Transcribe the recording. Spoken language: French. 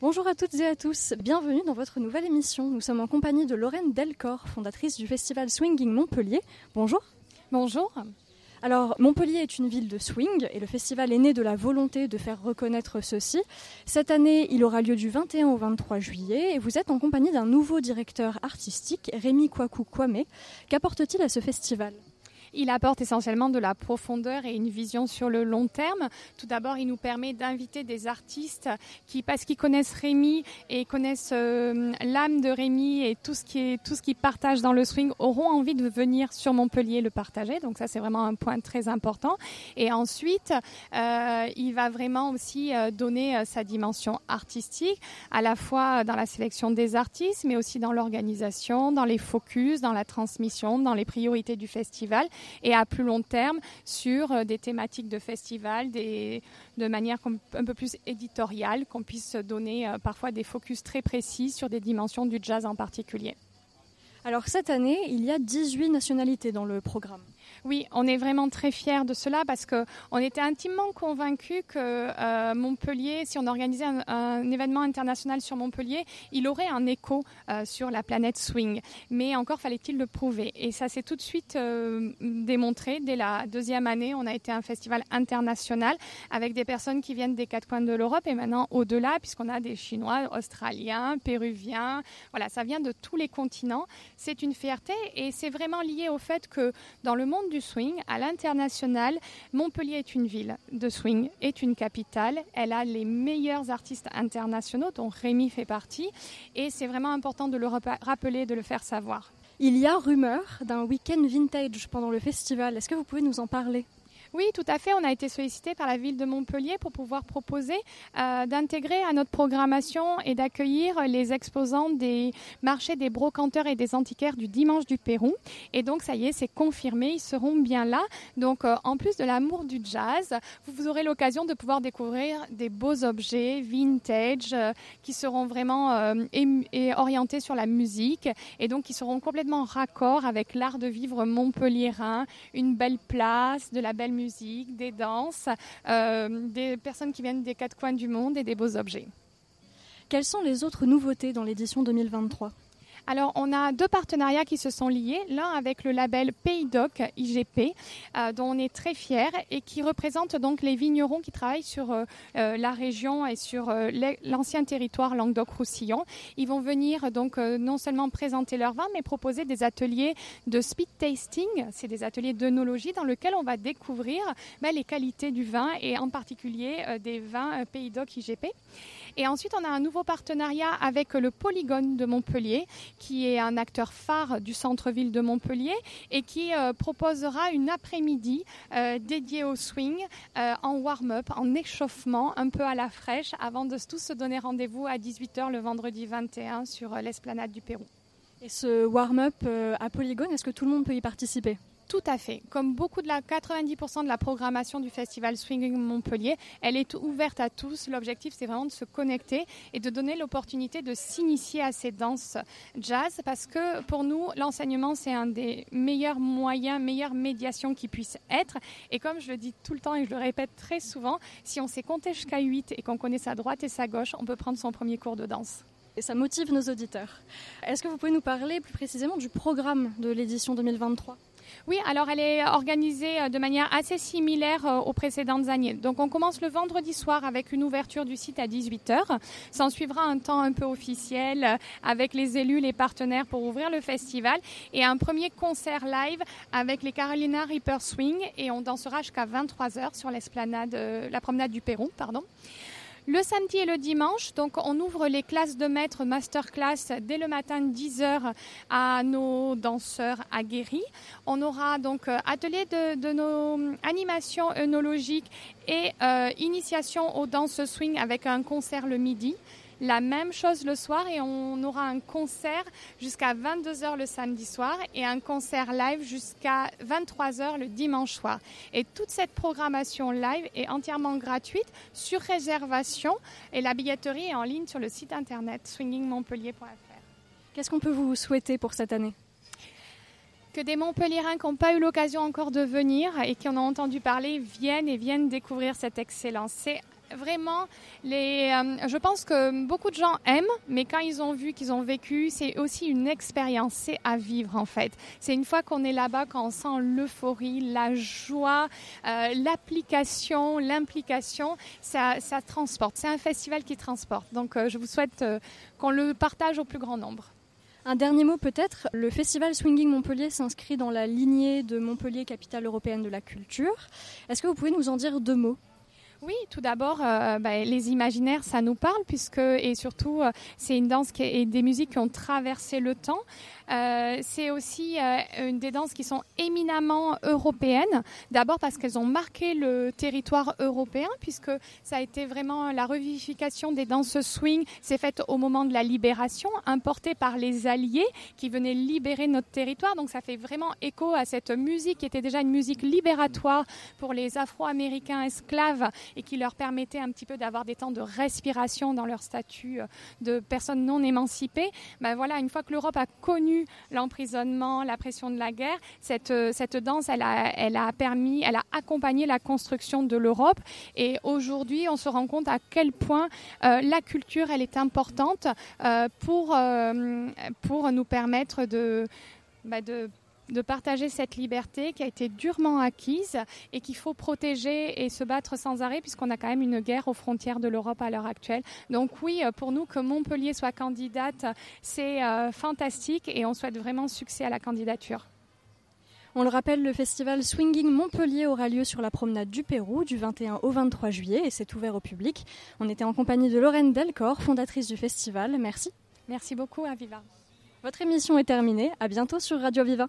Bonjour à toutes et à tous, bienvenue dans votre nouvelle émission. Nous sommes en compagnie de Lorraine Delcor, fondatrice du festival Swinging Montpellier. Bonjour. Bonjour. Alors, Montpellier est une ville de swing et le festival est né de la volonté de faire reconnaître ceci. Cette année, il aura lieu du 21 au 23 juillet et vous êtes en compagnie d'un nouveau directeur artistique, Rémi Kwaku Kwame. Qu'apporte-t-il à ce festival? Il apporte essentiellement de la profondeur et une vision sur le long terme. Tout d'abord, il nous permet d'inviter des artistes qui, parce qu'ils connaissent Rémi et connaissent euh, l'âme de Rémi et tout ce qui est tout ce qu'ils partagent dans le swing, auront envie de venir sur Montpellier le partager. Donc ça, c'est vraiment un point très important. Et ensuite, euh, il va vraiment aussi euh, donner sa dimension artistique, à la fois dans la sélection des artistes, mais aussi dans l'organisation, dans les focus, dans la transmission, dans les priorités du festival et à plus long terme sur euh, des thématiques de festival, de manière un peu plus éditoriale, qu'on puisse donner euh, parfois des focus très précis sur des dimensions du jazz en particulier. Alors cette année, il y a 18 nationalités dans le programme. Oui, on est vraiment très fiers de cela parce qu'on était intimement convaincus que euh, Montpellier, si on organisait un, événement international sur Montpellier, il aurait un écho euh, sur la planète swing. Mais encore fallait-il le prouver. Et ça s'est tout de suite euh, démontré. Dès la deuxième année, on a été un festival international avec des personnes qui viennent des quatre coins de l'Europe et maintenant au-delà, puisqu'on a des Chinois, Australiens, Péruviens. Voilà, ça vient de tous les continents. C'est une fierté et c'est vraiment lié au fait que dans le monde du swing, à l'international, Montpellier est une ville de swing, est une capitale. Elle a les meilleurs artistes internationaux, dont Rémi fait partie. Et c'est vraiment important de le rappeler, de le faire savoir. Il y a rumeur d'un week-end vintage pendant le festival. Est-ce que vous pouvez nous en parler? Oui, tout à fait. On a été sollicité par la ville de Montpellier pour pouvoir proposer euh, d'intégrer à notre programmation et d'accueillir les exposants des marchés des brocanteurs et des antiquaires du dimanche du Pérou. Et donc, ça y est, c'est confirmé. Ils seront bien là. Donc, euh, en plus de l'amour du jazz, vous, aurez l'occasion de pouvoir découvrir des beaux objets vintage euh, qui seront vraiment orientés sur la musique et donc qui seront complètement raccord avec l'art de vivre montpelliérain, une belle place, de la belle musique, des danses, euh, des personnes qui viennent des quatre coins du monde et des beaux objets. Quelles sont les autres nouveautés dans l'édition 2023 alors, on a deux partenariats qui se sont liés. L'un avec le label Paydoc IGP, euh, dont on est très fiers et qui représente donc les vignerons qui travaillent sur euh, euh, la région et sur l'ancien territoire Languedoc-Roussillon. Ils vont venir donc non seulement présenter leur vin, mais proposer des ateliers de speed tasting. C'est des ateliers d'œnologie dans lesquels on va découvrir ben, les qualités du vin et en particulier des vins Paydoc IGP. Et ensuite, on a un nouveau partenariat avec le Polygone de Montpellier, qui est un acteur phare du centre-ville de Montpellier et qui euh, proposera une après-midi euh, dédiée au swing euh, en warm-up, en échauffement, un peu à la fraîche, avant de tous se donner rendez-vous à 18h le vendredi 21 sur l'esplanade du Pérou. Et ce warm-up à Polygone, est-ce que tout le monde peut y participer? Tout à fait. Comme beaucoup de la 90% de la programmation du festival Swinging Montpellier, elle est ouverte à tous. L'objectif, c'est vraiment de se connecter et de donner l'opportunité de s'initier à ces danses jazz parce que pour nous, l'enseignement, c'est un des meilleurs moyens, meilleures médiations qui puissent être. Et comme je le dis tout le temps et je le répète très souvent, si on sait compter jusqu'à 8 et qu'on connaît sa droite et sa gauche, on peut prendre son premier cours de danse. Et ça motive nos auditeurs. Est-ce que vous pouvez nous parler plus précisément du programme de l'édition 2023 oui, alors elle est organisée euh, de manière assez similaire euh, aux précédentes années. Donc on commence le vendredi soir avec une ouverture du site à 18h. S'en suivra un temps un peu officiel euh, avec les élus, les partenaires pour ouvrir le festival et un premier concert live avec les Carolina Reaper Swing et on dansera jusqu'à 23h sur l'esplanade, la promenade du Perron, pardon. Le samedi et le dimanche, donc on ouvre les classes de maître masterclass dès le matin 10h à nos danseurs aguerris. On aura donc euh, atelier de, nos animations œnologiques et euh, initiation aux danses swing avec un concert le midi. La même chose le soir et on aura un concert jusqu'à 22h le samedi soir et un concert live jusqu'à 23h le dimanche soir. Et toute cette programmation live est entièrement gratuite sur réservation et la billetterie est en ligne sur le site internet swingingmontpellier.fr. Qu'est-ce qu'on peut vous souhaiter pour cette année? Que des Montpelliérains qui n'ont pas eu l'occasion encore de venir et qui en ont entendu parler viennent et viennent découvrir cette excellence. C'est vraiment, les, euh, je pense que beaucoup de gens aiment, mais quand ils ont vu, qu'ils ont vécu, c'est aussi une expérience, c'est à vivre en fait. C'est une fois qu'on est là-bas, quand on sent l'euphorie, la joie, euh, l'application, l'implication, ça, ça transporte. C'est un festival qui transporte. Donc euh, je vous souhaite qu'on le partage au plus grand nombre. Un dernier mot peut-être, le festival Swinging Montpellier s'inscrit dans la lignée de Montpellier, capitale européenne de la culture. Est-ce que vous pouvez nous en dire deux mots? Oui, tout d'abord, euh, bah, les imaginaires, ça nous parle puisque et surtout, euh, c'est une danse qui et des musiques qui ont traversé le temps. Euh, c'est aussi une des danses qui sont éminemment européennes. D'abord parce qu'elles ont marqué le territoire européen puisque ça a été vraiment la revivification des danses swing. C'est fait au moment de la libération, importée par les Alliés qui venaient libérer notre territoire. Donc ça fait vraiment écho à cette musique qui était déjà une musique libératoire pour les Afro-Américains esclaves et qui leur permettait un petit peu d'avoir des temps de respiration dans leur statut euh, de personnes non émancipées. Ben voilà, une fois que l'Europe a connu l'emprisonnement, la pression de la guerre, cette, euh, cette danse, elle a, elle a permis, elle a accompagné la construction de l'Europe. Et aujourd'hui, on se rend compte à quel point euh, la culture, elle est importante pour, pour nous permettre de, ben de de partager cette liberté qui a été durement acquise et qu'il faut protéger et se battre sans arrêt puisqu'on a quand même une guerre aux frontières de l'Europe à l'heure actuelle. Donc oui, pour nous, que Montpellier soit candidate, c'est euh, fantastique et on souhaite vraiment succès à la candidature. On le rappelle, le festival Swinging Montpellier aura lieu sur la promenade du Pérou du 21 au 23 juillet et c'est ouvert au public. On était en compagnie de Lorraine Delcor, fondatrice du festival. Merci. Merci beaucoup, Aviva. Votre émission est terminée. À bientôt sur Radio Viva.